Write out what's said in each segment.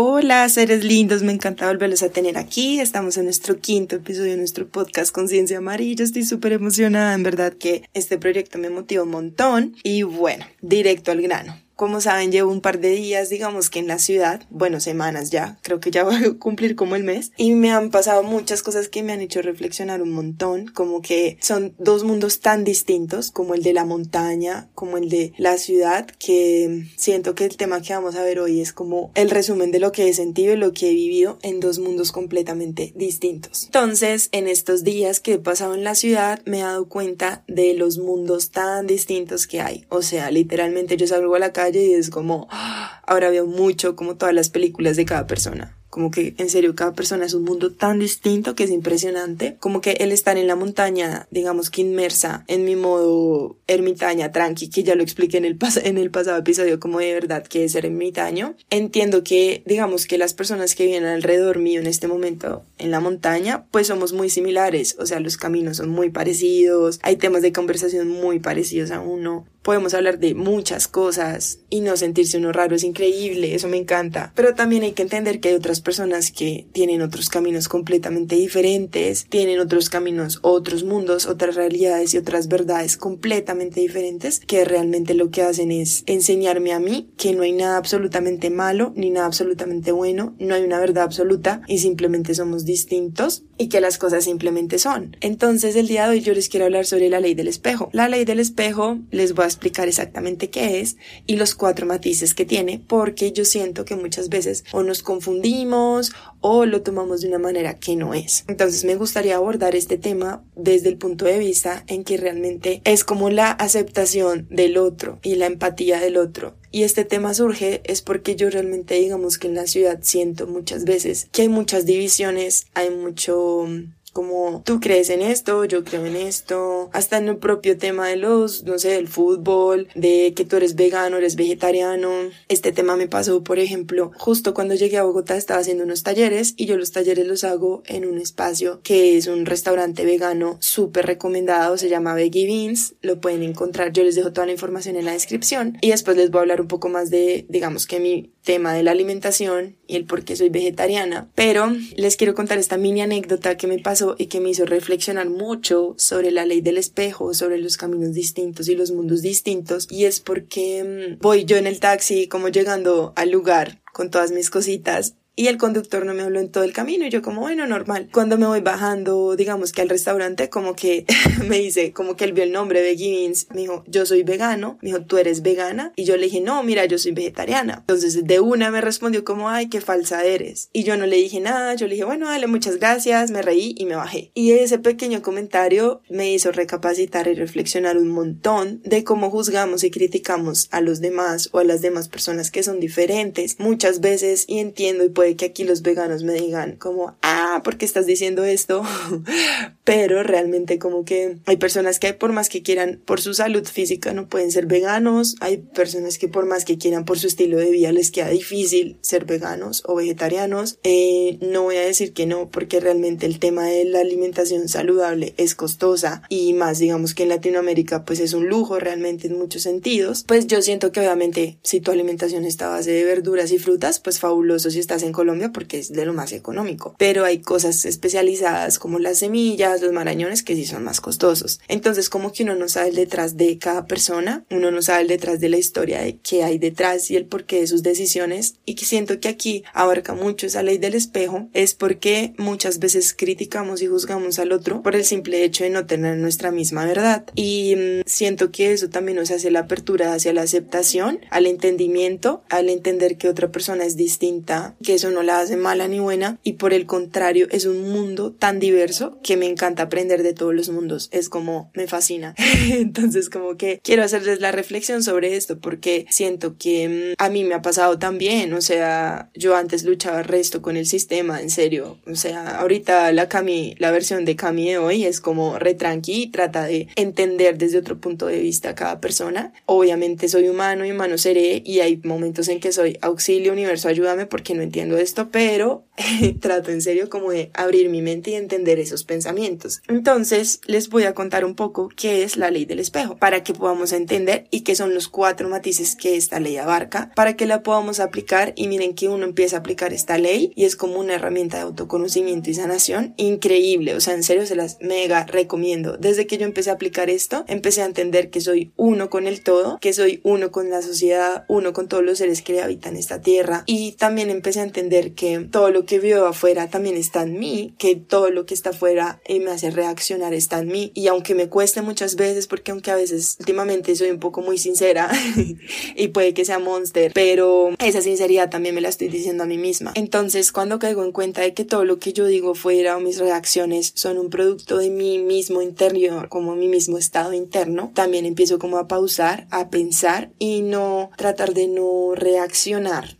Hola seres lindos, me encanta volverlos a tener aquí. Estamos en nuestro quinto episodio de nuestro podcast Conciencia Amarilla. Estoy súper emocionada, en verdad que este proyecto me motiva un montón. Y bueno, directo al grano. Como saben, llevo un par de días, digamos que en la ciudad, bueno, semanas ya, creo que ya voy a cumplir como el mes, y me han pasado muchas cosas que me han hecho reflexionar un montón, como que son dos mundos tan distintos, como el de la montaña, como el de la ciudad, que siento que el tema que vamos a ver hoy es como el resumen de lo que he sentido y lo que he vivido en dos mundos completamente distintos. Entonces, en estos días que he pasado en la ciudad, me he dado cuenta de los mundos tan distintos que hay. O sea, literalmente yo salgo a la calle y es como, ahora veo mucho como todas las películas de cada persona. Como que en serio cada persona es un mundo tan distinto que es impresionante. Como que el estar en la montaña, digamos que inmersa en mi modo ermitaña, tranqui, que ya lo expliqué en el, en el pasado episodio, como de verdad que es ser ermitaño. Entiendo que, digamos que las personas que vienen alrededor mío en este momento en la montaña, pues somos muy similares. O sea, los caminos son muy parecidos, hay temas de conversación muy parecidos a uno podemos hablar de muchas cosas y no sentirse uno raro, es increíble, eso me encanta. Pero también hay que entender que hay otras personas que tienen otros caminos completamente diferentes, tienen otros caminos, otros mundos, otras realidades y otras verdades completamente diferentes que realmente lo que hacen es enseñarme a mí que no hay nada absolutamente malo ni nada absolutamente bueno, no hay una verdad absoluta y simplemente somos distintos y que las cosas simplemente son. Entonces el día de hoy yo les quiero hablar sobre la ley del espejo. La ley del espejo les voy a explicar exactamente qué es y los cuatro matices que tiene, porque yo siento que muchas veces o nos confundimos o lo tomamos de una manera que no es. Entonces me gustaría abordar este tema desde el punto de vista en que realmente es como la aceptación del otro y la empatía del otro. Y este tema surge es porque yo realmente digamos que en la ciudad siento muchas veces que hay muchas divisiones, hay mucho como tú crees en esto, yo creo en esto, hasta en el propio tema de los, no sé, del fútbol, de que tú eres vegano, eres vegetariano. Este tema me pasó, por ejemplo, justo cuando llegué a Bogotá estaba haciendo unos talleres y yo los talleres los hago en un espacio que es un restaurante vegano súper recomendado, se llama Veggie Beans, lo pueden encontrar, yo les dejo toda la información en la descripción y después les voy a hablar un poco más de, digamos que mi tema de la alimentación y el por qué soy vegetariana, pero les quiero contar esta mini anécdota que me pasó y que me hizo reflexionar mucho sobre la ley del espejo, sobre los caminos distintos y los mundos distintos. Y es porque mm, voy yo en el taxi como llegando al lugar con todas mis cositas y el conductor no me habló en todo el camino. Y yo como bueno normal cuando me voy bajando digamos que al restaurante como que me dice como que él vio el nombre Beans me dijo yo soy vegano me dijo tú eres vegana y yo le dije no mira yo soy vegetariana entonces de una me respondió como ay qué falsa eres y yo no le dije nada. Yo le dije bueno dale muchas gracias me reí y me bajé. Y ese pequeño comentario me hizo recapacitar y reflexionar un montón de cómo juzgamos y criticamos a los demás o a las demás personas que son diferentes. Muchas veces y entiendo y puedo que aquí los veganos me digan como, ah, ¿por qué estás diciendo esto? Pero realmente como que hay personas que por más que quieran por su salud física no pueden ser veganos, hay personas que por más que quieran por su estilo de vida les queda difícil ser veganos o vegetarianos. Eh, no voy a decir que no, porque realmente el tema de la alimentación saludable es costosa y más digamos que en Latinoamérica pues es un lujo realmente en muchos sentidos. Pues yo siento que obviamente si tu alimentación está a base de verduras y frutas, pues fabuloso si estás en Colombia porque es de lo más económico. Pero hay cosas especializadas como las semillas, los marañones que sí son más costosos. Entonces como que uno no sabe el detrás de cada persona, uno no sabe el detrás de la historia de qué hay detrás y el porqué de sus decisiones y que siento que aquí abarca mucho esa ley del espejo es porque muchas veces criticamos y juzgamos al otro por el simple hecho de no tener nuestra misma verdad y mm, siento que eso también nos hace la apertura hacia la aceptación, al entendimiento, al entender que otra persona es distinta, que eso no la hace mala ni buena y por el contrario es un mundo tan diverso que me encanta aprender de todos los mundos, es como me fascina. Entonces como que quiero hacerles la reflexión sobre esto porque siento que mm, a mí me ha pasado también, o sea, yo antes luchaba resto con el sistema, en serio, o sea, ahorita la Cami, la versión de Cami de hoy es como retranqui y trata de entender desde otro punto de vista a cada persona. Obviamente soy humano y humano seré y hay momentos en que soy auxilio, universo, ayúdame porque no entiendo esto, pero trato en serio como de abrir mi mente y entender esos pensamientos. Entonces les voy a contar un poco qué es la ley del espejo para que podamos entender y qué son los cuatro matices que esta ley abarca para que la podamos aplicar y miren que uno empieza a aplicar esta ley y es como una herramienta de autoconocimiento y sanación increíble, o sea, en serio se las mega recomiendo. Desde que yo empecé a aplicar esto, empecé a entender que soy uno con el todo, que soy uno con la sociedad, uno con todos los seres que habitan esta tierra y también empecé a entender que todo lo que veo afuera también está en mí, que todo lo que está afuera y me hace reaccionar está en mí y aunque me cueste muchas veces porque aunque a veces últimamente soy un poco muy sincera y puede que sea monster, pero esa sinceridad también me la estoy diciendo a mí misma. Entonces, cuando caigo en cuenta de que todo lo que yo digo fuera o mis reacciones son un producto de mí mismo interior, como mi mismo estado interno, también empiezo como a pausar, a pensar y no tratar de no reaccionar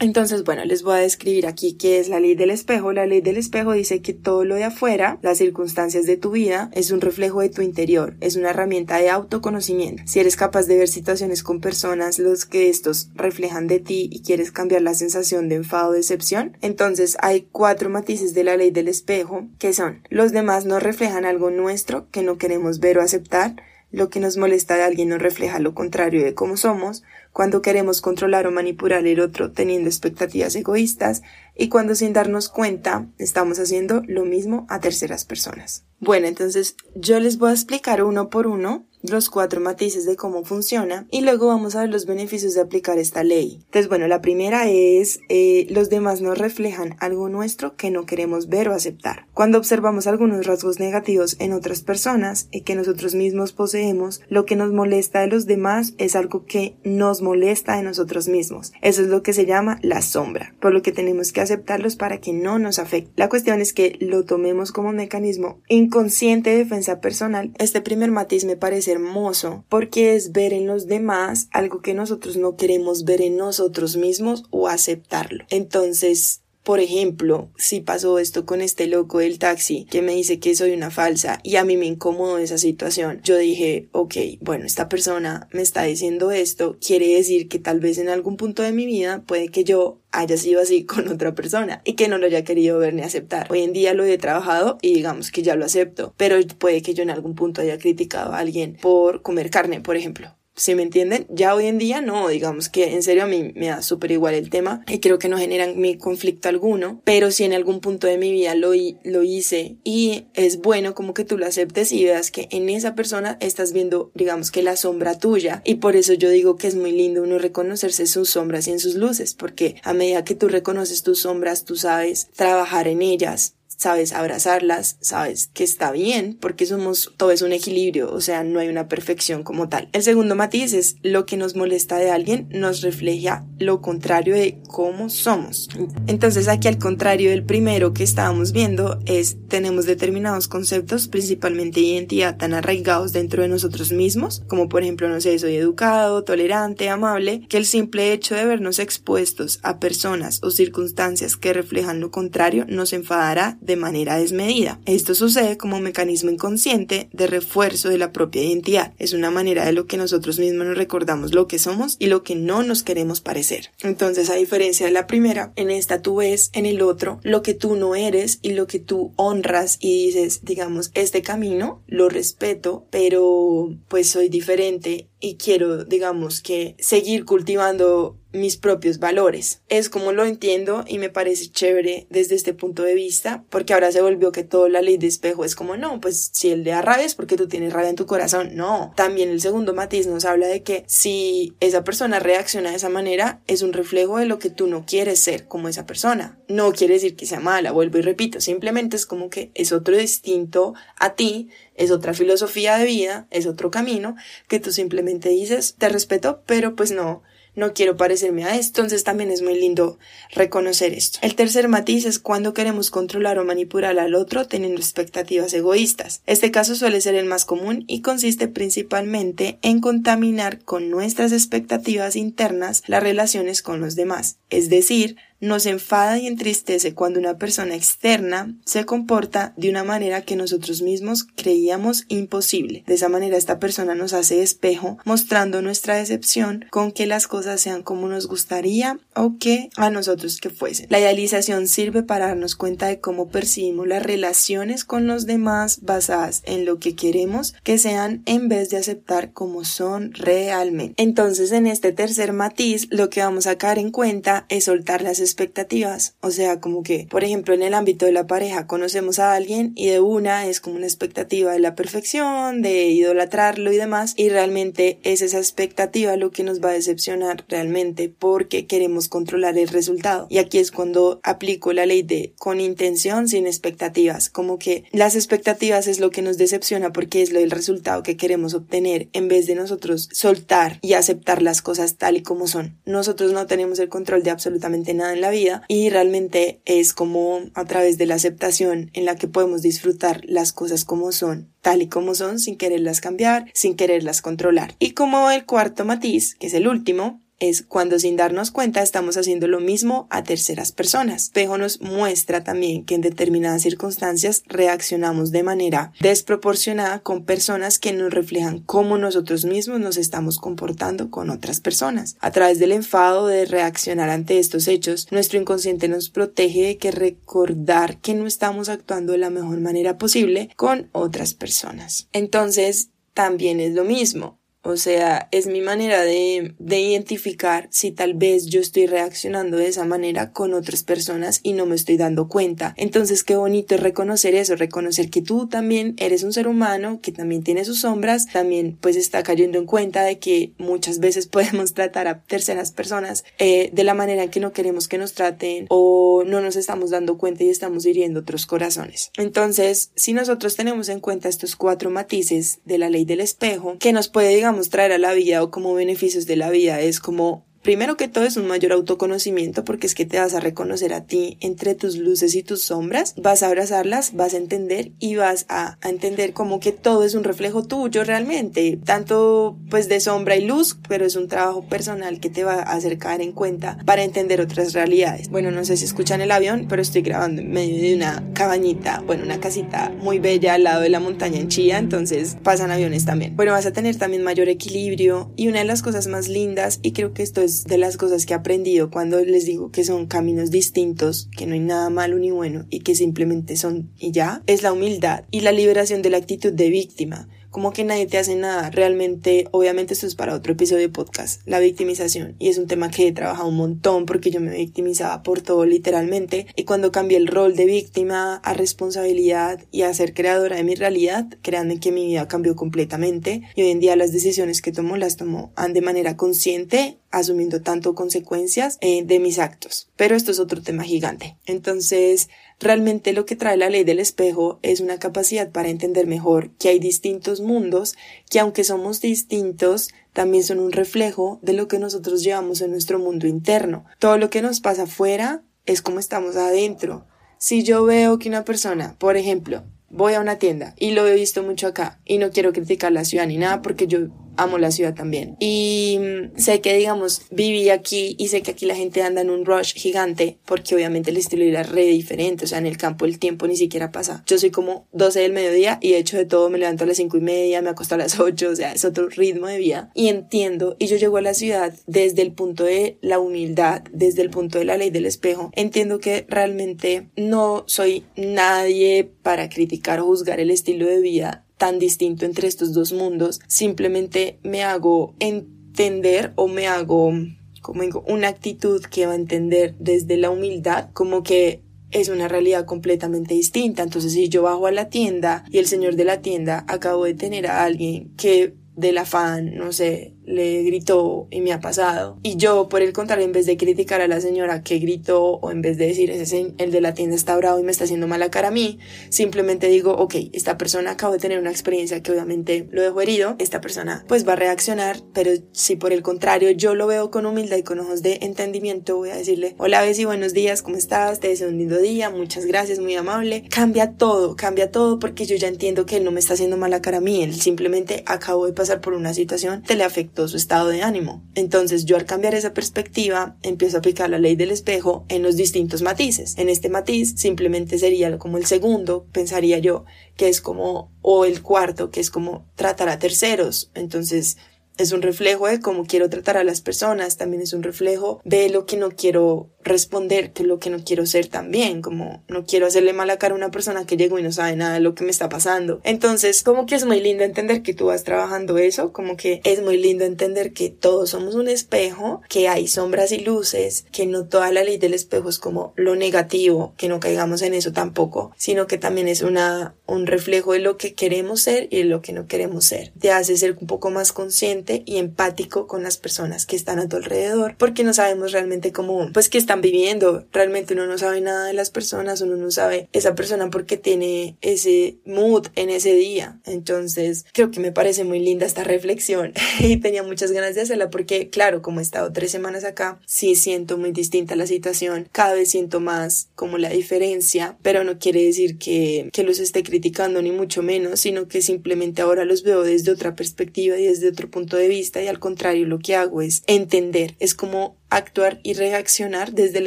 entonces, bueno, les voy a describir aquí qué es la ley del espejo. La ley del espejo dice que todo lo de afuera, las circunstancias de tu vida, es un reflejo de tu interior, es una herramienta de autoconocimiento. Si eres capaz de ver situaciones con personas, los que estos reflejan de ti y quieres cambiar la sensación de enfado o decepción, entonces hay cuatro matices de la ley del espejo que son los demás no reflejan algo nuestro que no queremos ver o aceptar, lo que nos molesta de alguien nos refleja lo contrario de cómo somos, cuando queremos controlar o manipular el otro teniendo expectativas egoístas y cuando sin darnos cuenta estamos haciendo lo mismo a terceras personas. Bueno, entonces yo les voy a explicar uno por uno los cuatro matices de cómo funciona y luego vamos a ver los beneficios de aplicar esta ley. Entonces, bueno, la primera es eh, los demás nos reflejan algo nuestro que no queremos ver o aceptar. Cuando observamos algunos rasgos negativos en otras personas y que nosotros mismos poseemos, lo que nos molesta de los demás es algo que nos molesta de nosotros mismos. Eso es lo que se llama la sombra, por lo que tenemos que aceptarlos para que no nos afecte. La cuestión es que lo tomemos como mecanismo inconsciente de defensa personal. Este primer matiz me parece hermoso porque es ver en los demás algo que nosotros no queremos ver en nosotros mismos o aceptarlo. Entonces, por ejemplo, si pasó esto con este loco del taxi que me dice que soy una falsa y a mí me incomodó esa situación, yo dije, ok, bueno, esta persona me está diciendo esto, quiere decir que tal vez en algún punto de mi vida puede que yo haya sido así con otra persona y que no lo haya querido ver ni aceptar. Hoy en día lo he trabajado y digamos que ya lo acepto, pero puede que yo en algún punto haya criticado a alguien por comer carne, por ejemplo si me entienden? Ya hoy en día no, digamos que en serio a mí me da súper igual el tema y creo que no generan mi conflicto alguno, pero si en algún punto de mi vida lo, lo hice y es bueno como que tú lo aceptes y veas que en esa persona estás viendo, digamos que la sombra tuya y por eso yo digo que es muy lindo uno reconocerse sus sombras y en sus luces, porque a medida que tú reconoces tus sombras, tú sabes trabajar en ellas, sabes abrazarlas, sabes que está bien, porque somos, todo es un equilibrio, o sea, no hay una perfección como tal. El segundo matiz es lo que nos molesta de alguien nos refleja lo contrario de cómo somos. Entonces aquí al contrario del primero que estábamos viendo es tenemos determinados conceptos, principalmente identidad, tan arraigados dentro de nosotros mismos, como por ejemplo, no sé, soy educado, tolerante, amable, que el simple hecho de vernos expuestos a personas o circunstancias que reflejan lo contrario nos enfadará manera desmedida. Esto sucede como mecanismo inconsciente de refuerzo de la propia identidad. Es una manera de lo que nosotros mismos nos recordamos lo que somos y lo que no nos queremos parecer. Entonces, a diferencia de la primera, en esta tú ves en el otro lo que tú no eres y lo que tú honras y dices, digamos, este camino lo respeto, pero pues soy diferente y quiero, digamos, que seguir cultivando mis propios valores. Es como lo entiendo y me parece chévere desde este punto de vista, porque ahora se volvió que toda la ley de espejo es como, no, pues si él le da rabia es porque tú tienes rabia en tu corazón. No, también el segundo matiz nos habla de que si esa persona reacciona de esa manera, es un reflejo de lo que tú no quieres ser como esa persona. No quiere decir que sea mala, vuelvo y repito, simplemente es como que es otro distinto a ti es otra filosofía de vida, es otro camino que tú simplemente dices, te respeto, pero pues no, no quiero parecerme a esto, entonces también es muy lindo reconocer esto. El tercer matiz es cuando queremos controlar o manipular al otro teniendo expectativas egoístas. Este caso suele ser el más común y consiste principalmente en contaminar con nuestras expectativas internas las relaciones con los demás, es decir, nos enfada y entristece cuando una persona externa se comporta de una manera que nosotros mismos creíamos imposible. De esa manera esta persona nos hace espejo mostrando nuestra decepción con que las cosas sean como nos gustaría o que a nosotros que fuesen. La idealización sirve para darnos cuenta de cómo percibimos las relaciones con los demás basadas en lo que queremos que sean en vez de aceptar como son realmente. Entonces en este tercer matiz lo que vamos a caer en cuenta es soltar las expectativas. O sea, como que, por ejemplo, en el ámbito de la pareja conocemos a alguien y de una es como una expectativa de la perfección, de idolatrarlo y demás, y realmente es esa expectativa lo que nos va a decepcionar realmente porque queremos controlar el resultado. Y aquí es cuando aplico la ley de con intención sin expectativas, como que las expectativas es lo que nos decepciona porque es lo del resultado que queremos obtener en vez de nosotros soltar y aceptar las cosas tal y como son. Nosotros no tenemos el control de absolutamente nada en la vida y realmente es como a través de la aceptación en la que podemos disfrutar las cosas como son tal y como son sin quererlas cambiar, sin quererlas controlar. Y como el cuarto matiz, que es el último, es cuando sin darnos cuenta estamos haciendo lo mismo a terceras personas. Espejo nos muestra también que en determinadas circunstancias reaccionamos de manera desproporcionada con personas que nos reflejan cómo nosotros mismos nos estamos comportando con otras personas. A través del enfado de reaccionar ante estos hechos, nuestro inconsciente nos protege de que recordar que no estamos actuando de la mejor manera posible con otras personas. Entonces, también es lo mismo. O sea, es mi manera de, de, identificar si tal vez yo estoy reaccionando de esa manera con otras personas y no me estoy dando cuenta. Entonces, qué bonito es reconocer eso, reconocer que tú también eres un ser humano, que también tiene sus sombras, también pues está cayendo en cuenta de que muchas veces podemos tratar a terceras personas eh, de la manera que no queremos que nos traten o no nos estamos dando cuenta y estamos hiriendo otros corazones. Entonces, si nosotros tenemos en cuenta estos cuatro matices de la ley del espejo, que nos puede, digamos, traer a la vida o como beneficios de la vida es como Primero que todo es un mayor autoconocimiento porque es que te vas a reconocer a ti entre tus luces y tus sombras, vas a abrazarlas, vas a entender y vas a, entender como que todo es un reflejo tuyo realmente, tanto pues de sombra y luz, pero es un trabajo personal que te va a hacer caer en cuenta para entender otras realidades. Bueno, no sé si escuchan el avión, pero estoy grabando en medio de una cabañita, bueno, una casita muy bella al lado de la montaña en Chía, entonces pasan aviones también. Bueno, vas a tener también mayor equilibrio y una de las cosas más lindas y creo que esto es de las cosas que he aprendido cuando les digo que son caminos distintos, que no hay nada malo ni bueno y que simplemente son y ya, es la humildad y la liberación de la actitud de víctima como que nadie te hace nada. Realmente, obviamente esto es para otro episodio de podcast, la victimización. Y es un tema que he trabajado un montón porque yo me victimizaba por todo literalmente. Y cuando cambié el rol de víctima a responsabilidad y a ser creadora de mi realidad, créanme que mi vida cambió completamente. Y hoy en día las decisiones que tomo las tomo de manera consciente asumiendo tanto consecuencias eh, de mis actos. Pero esto es otro tema gigante. Entonces, realmente lo que trae la ley del espejo es una capacidad para entender mejor que hay distintos mundos que aunque somos distintos, también son un reflejo de lo que nosotros llevamos en nuestro mundo interno. Todo lo que nos pasa afuera es como estamos adentro. Si yo veo que una persona, por ejemplo, voy a una tienda y lo he visto mucho acá y no quiero criticar la ciudad ni nada porque yo amo la ciudad también. Y mm, sé que, digamos, viví aquí y sé que aquí la gente anda en un rush gigante porque obviamente el estilo de la re diferente. O sea, en el campo el tiempo ni siquiera pasa. Yo soy como 12 del mediodía y he hecho de todo. Me levanto a las 5 y media, me acuesto a las 8. O sea, es otro ritmo de vida. Y entiendo. Y yo llego a la ciudad desde el punto de la humildad, desde el punto de la ley del espejo. Entiendo que realmente no soy nadie para criticar o juzgar el estilo de vida tan distinto entre estos dos mundos, simplemente me hago entender o me hago, como digo, una actitud que va a entender desde la humildad, como que es una realidad completamente distinta. Entonces, si yo bajo a la tienda y el señor de la tienda acabo de tener a alguien que del afán, no sé, le gritó y me ha pasado. Y yo, por el contrario, en vez de criticar a la señora que gritó o en vez de decir, ese el de la tienda está bravo y me está haciendo mala cara a mí, simplemente digo, ok, esta persona acaba de tener una experiencia que obviamente lo dejó herido, esta persona pues va a reaccionar, pero si por el contrario yo lo veo con humildad y con ojos de entendimiento, voy a decirle, hola Bessie, buenos días, ¿cómo estás? Te deseo un lindo día, muchas gracias, muy amable. Cambia todo, cambia todo porque yo ya entiendo que él no me está haciendo mala cara a mí, él simplemente acabó de pasar por una situación que le afectó su estado de ánimo. Entonces yo al cambiar esa perspectiva empiezo a aplicar la ley del espejo en los distintos matices. En este matiz simplemente sería como el segundo, pensaría yo, que es como, o el cuarto, que es como tratar a terceros. Entonces es un reflejo de cómo quiero tratar a las personas, también es un reflejo de lo que no quiero responder que lo que no quiero ser también, como no quiero hacerle mala cara a una persona que llegó y no sabe nada de lo que me está pasando. Entonces, como que es muy lindo entender que tú vas trabajando eso, como que es muy lindo entender que todos somos un espejo, que hay sombras y luces, que no toda la ley del espejo es como lo negativo, que no caigamos en eso tampoco, sino que también es una un reflejo de lo que queremos ser y de lo que no queremos ser. Te hace ser un poco más consciente y empático con las personas que están a tu alrededor, porque no sabemos realmente cómo, pues que están viviendo. Realmente uno no sabe nada de las personas, uno no sabe esa persona porque tiene ese mood en ese día. Entonces, creo que me parece muy linda esta reflexión y tenía muchas ganas de hacerla porque, claro, como he estado tres semanas acá, sí siento muy distinta la situación. Cada vez siento más como la diferencia, pero no quiere decir que, que los esté criticando ni mucho menos, sino que simplemente ahora los veo desde otra perspectiva y desde otro punto de vista y al contrario lo que hago es entender, es como actuar y reaccionar desde el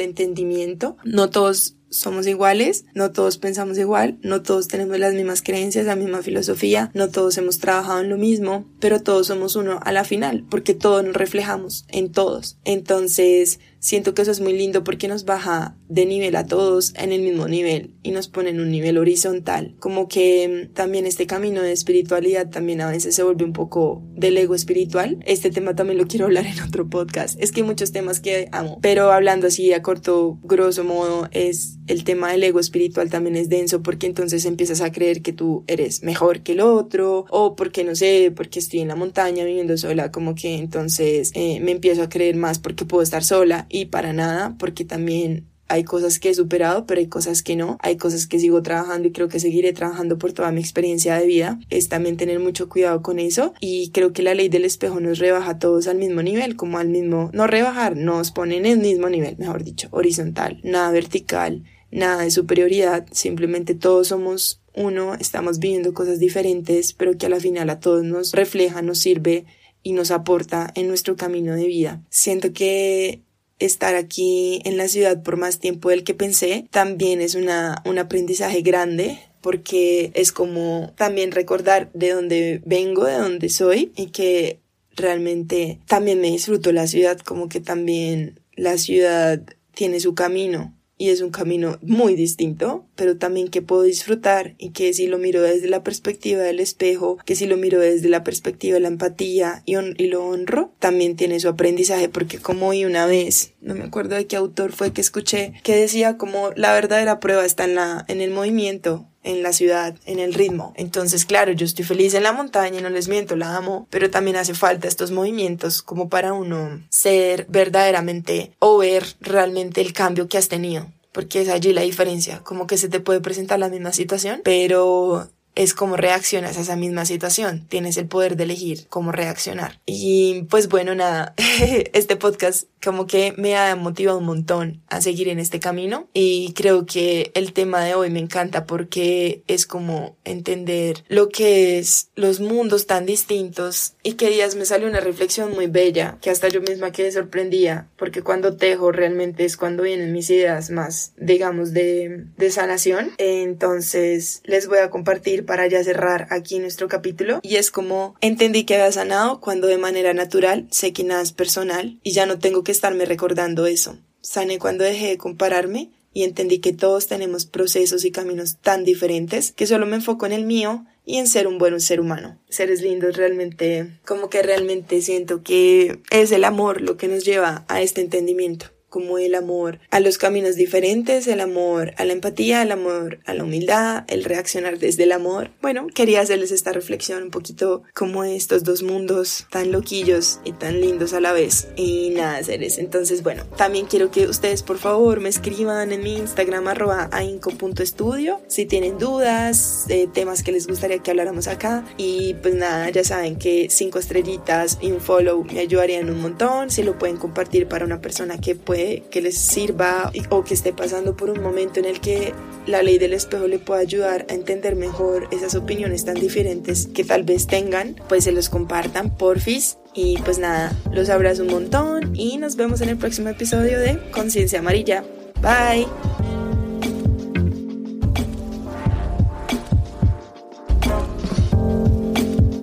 entendimiento. No todos somos iguales, no todos pensamos igual, no todos tenemos las mismas creencias, la misma filosofía, no todos hemos trabajado en lo mismo, pero todos somos uno a la final, porque todos nos reflejamos en todos. Entonces, siento que eso es muy lindo porque nos baja de nivel a todos en el mismo nivel y nos pone en un nivel horizontal. Como que mm, también este camino de espiritualidad también a veces se vuelve un poco del ego espiritual. Este tema también lo quiero hablar en otro podcast. Es que hay muchos temas que amo, pero hablando así a corto, grosso modo, es el tema del ego espiritual también es denso porque entonces empiezas a creer que tú eres mejor que el otro o porque no sé, porque estoy en la montaña viviendo sola, como que entonces eh, me empiezo a creer más porque puedo estar sola y para nada, porque también hay cosas que he superado, pero hay cosas que no, hay cosas que sigo trabajando y creo que seguiré trabajando por toda mi experiencia de vida. Es también tener mucho cuidado con eso y creo que la ley del espejo nos rebaja a todos al mismo nivel, como al mismo, no rebajar, nos pone en el mismo nivel, mejor dicho, horizontal, nada vertical, nada de superioridad, simplemente todos somos uno, estamos viviendo cosas diferentes, pero que a la final a todos nos refleja, nos sirve y nos aporta en nuestro camino de vida. Siento que estar aquí en la ciudad por más tiempo del que pensé también es una, un aprendizaje grande porque es como también recordar de dónde vengo, de dónde soy y que realmente también me disfruto la ciudad, como que también la ciudad tiene su camino y es un camino muy distinto, pero también que puedo disfrutar y que si lo miro desde la perspectiva del espejo, que si lo miro desde la perspectiva de la empatía y, lo honro, también tiene su aprendizaje porque como hoy una vez, no me acuerdo de qué autor fue que escuché, que decía como la verdadera prueba está en, la, en el movimiento, en la ciudad, en el ritmo. Entonces, claro, yo estoy feliz en la montaña, no les miento, la amo, pero también hace falta estos movimientos como para uno ser verdaderamente o ver realmente el cambio que has tenido. Porque es allí la diferencia, como que se te puede presentar la misma situación, pero es cómo reaccionas a esa misma situación. Tienes el poder de elegir cómo reaccionar. Y pues bueno, nada, este podcast como que me ha motivado un montón a seguir en este camino y creo que el tema de hoy me encanta porque es como entender lo que es los mundos tan distintos. Y que días me salió una reflexión muy bella que hasta yo misma quedé sorprendida porque cuando tejo realmente es cuando vienen mis ideas más digamos de, de sanación. Entonces les voy a compartir para ya cerrar aquí nuestro capítulo. Y es como entendí que había sanado cuando de manera natural sé que nada es personal y ya no tengo que estarme recordando eso. Sané cuando dejé de compararme y entendí que todos tenemos procesos y caminos tan diferentes que solo me enfoco en el mío y en ser un buen ser humano. Seres lindos realmente, como que realmente siento que es el amor lo que nos lleva a este entendimiento como el amor a los caminos diferentes, el amor a la empatía, el amor a la humildad, el reaccionar desde el amor. Bueno, quería hacerles esta reflexión un poquito como estos dos mundos tan loquillos y tan lindos a la vez. Y nada, seres. Entonces, bueno, también quiero que ustedes por favor me escriban en mi Instagram arroba ainco.estudio si tienen dudas, eh, temas que les gustaría que habláramos acá. Y pues nada, ya saben que cinco estrellitas y un follow me ayudarían un montón. Si lo pueden compartir para una persona que puede, que les sirva o que esté pasando por un momento en el que la ley del espejo le pueda ayudar a entender mejor esas opiniones tan diferentes que tal vez tengan, pues se los compartan, porfis. Y pues nada, los abrazo un montón y nos vemos en el próximo episodio de Conciencia Amarilla. Bye.